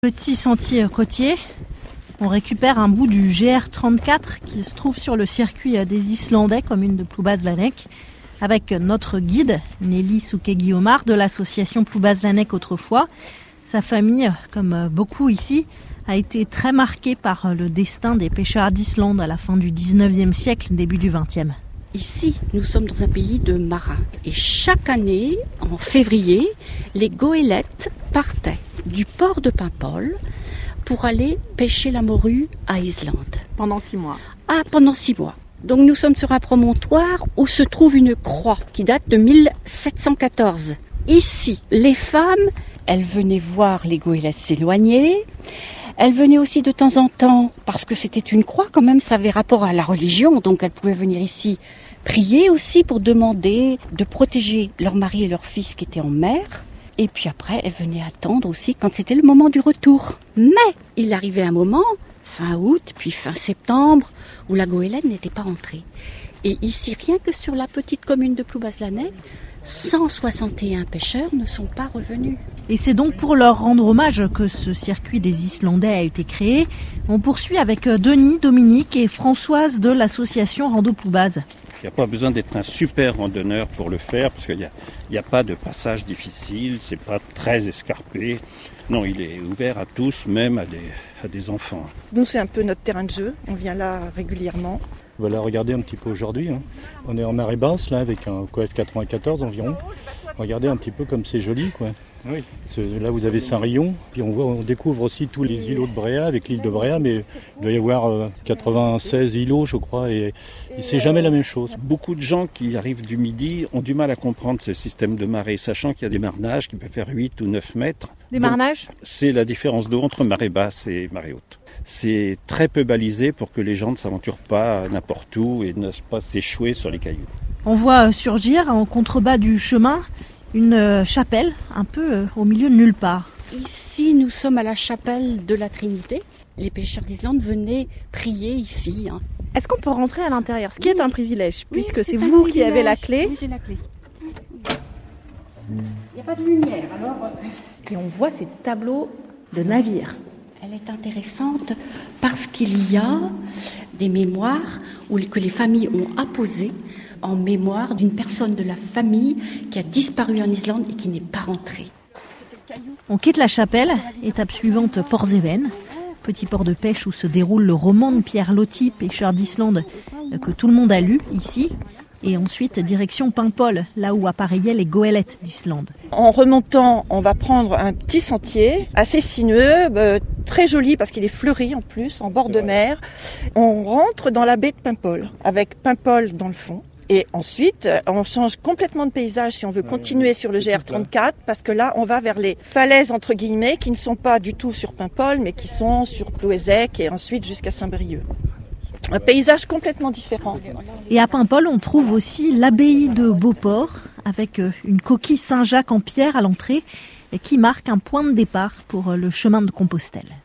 Petit sentier côtier, on récupère un bout du GR34 qui se trouve sur le circuit des Islandais, commune de Ploubaz-Lanec, avec notre guide Nelly Souquet-Guillaumard de l'association Ploubaz-Lanec autrefois. Sa famille, comme beaucoup ici, a été très marquée par le destin des pêcheurs d'Islande à la fin du 19e siècle, début du 20e. Ici, nous sommes dans un pays de marins. Et chaque année, en février, les goélettes partaient du port de Paimpol pour aller pêcher la morue à Islande. Pendant six mois. Ah, pendant six mois. Donc nous sommes sur un promontoire où se trouve une croix qui date de 1714. Ici, les femmes, elles venaient voir les goélettes s'éloigner. Elles venaient aussi de temps en temps, parce que c'était une croix quand même, ça avait rapport à la religion, donc elles pouvaient venir ici prier aussi pour demander de protéger leur mari et leur fils qui étaient en mer. Et puis après, elles venaient attendre aussi quand c'était le moment du retour. Mais il arrivait un moment, fin août, puis fin septembre, où la goélette n'était pas rentrée. Et ici, rien que sur la petite commune de Ploubaz-Lanec, 161 pêcheurs ne sont pas revenus. Et c'est donc pour leur rendre hommage que ce circuit des Islandais a été créé. On poursuit avec Denis, Dominique et Françoise de l'association Rando Ploubaz. Il n'y a pas besoin d'être un super randonneur pour le faire parce qu'il n'y a, a, pas de passage difficile, c'est pas très escarpé. Non, il est ouvert à tous, même à des, à des enfants. Nous, c'est un peu notre terrain de jeu. On vient là régulièrement. On va la regarder un petit peu aujourd'hui. Hein. On est en marée basse, là, avec un coef 94 environ. Regardez un petit peu comme c'est joli, quoi. Oui. Là, vous avez Saint-Rion, puis on, voit, on découvre aussi tous les îlots de Bréa avec l'île de Bréa, mais il doit y avoir euh, 96 îlots, je crois, et, et c'est jamais la même chose. Beaucoup de gens qui arrivent du Midi ont du mal à comprendre ce système de marée, sachant qu'il y a des marnages qui peuvent faire 8 ou 9 mètres. Des marnages? C'est la différence d'eau entre marée basse et marée haute. C'est très peu balisé pour que les gens ne s'aventurent pas n'importe où et ne pas s'échouer sur les cailloux. On voit surgir en contrebas du chemin une chapelle un peu au milieu de nulle part. Ici, nous sommes à la chapelle de la Trinité. Les pêcheurs d'Islande venaient prier ici. Hein. Est-ce qu'on peut rentrer à l'intérieur Ce qui oui. est un privilège, oui, puisque c'est vous qui avez la clé. Oui, j'ai la clé. Il n'y a pas de lumière, alors. Et on voit ces tableaux de navires. Elle est intéressante parce qu'il y a des mémoires où, que les familles ont apposées en mémoire d'une personne de la famille qui a disparu en Islande et qui n'est pas rentrée. On quitte la chapelle, étape suivante Port-Zeven, petit port de pêche où se déroule le roman de Pierre Loti, pêcheur d'Islande, que tout le monde a lu ici. Et ensuite, direction Paimpol, là où appareillaient les goélettes d'Islande. En remontant, on va prendre un petit sentier assez sinueux, euh, très joli parce qu'il est fleuri en plus, en bord de mer. On rentre dans la baie de Paimpol, avec Paimpol dans le fond. Et ensuite, on change complètement de paysage si on veut continuer sur le GR34, parce que là, on va vers les falaises, entre guillemets, qui ne sont pas du tout sur Paimpol, mais qui sont sur Plouézec et ensuite jusqu'à Saint-Brieuc. Un paysage complètement différent. Et à Paimpol, on trouve aussi l'abbaye de Beauport, avec une coquille Saint-Jacques en pierre à l'entrée, qui marque un point de départ pour le chemin de Compostelle.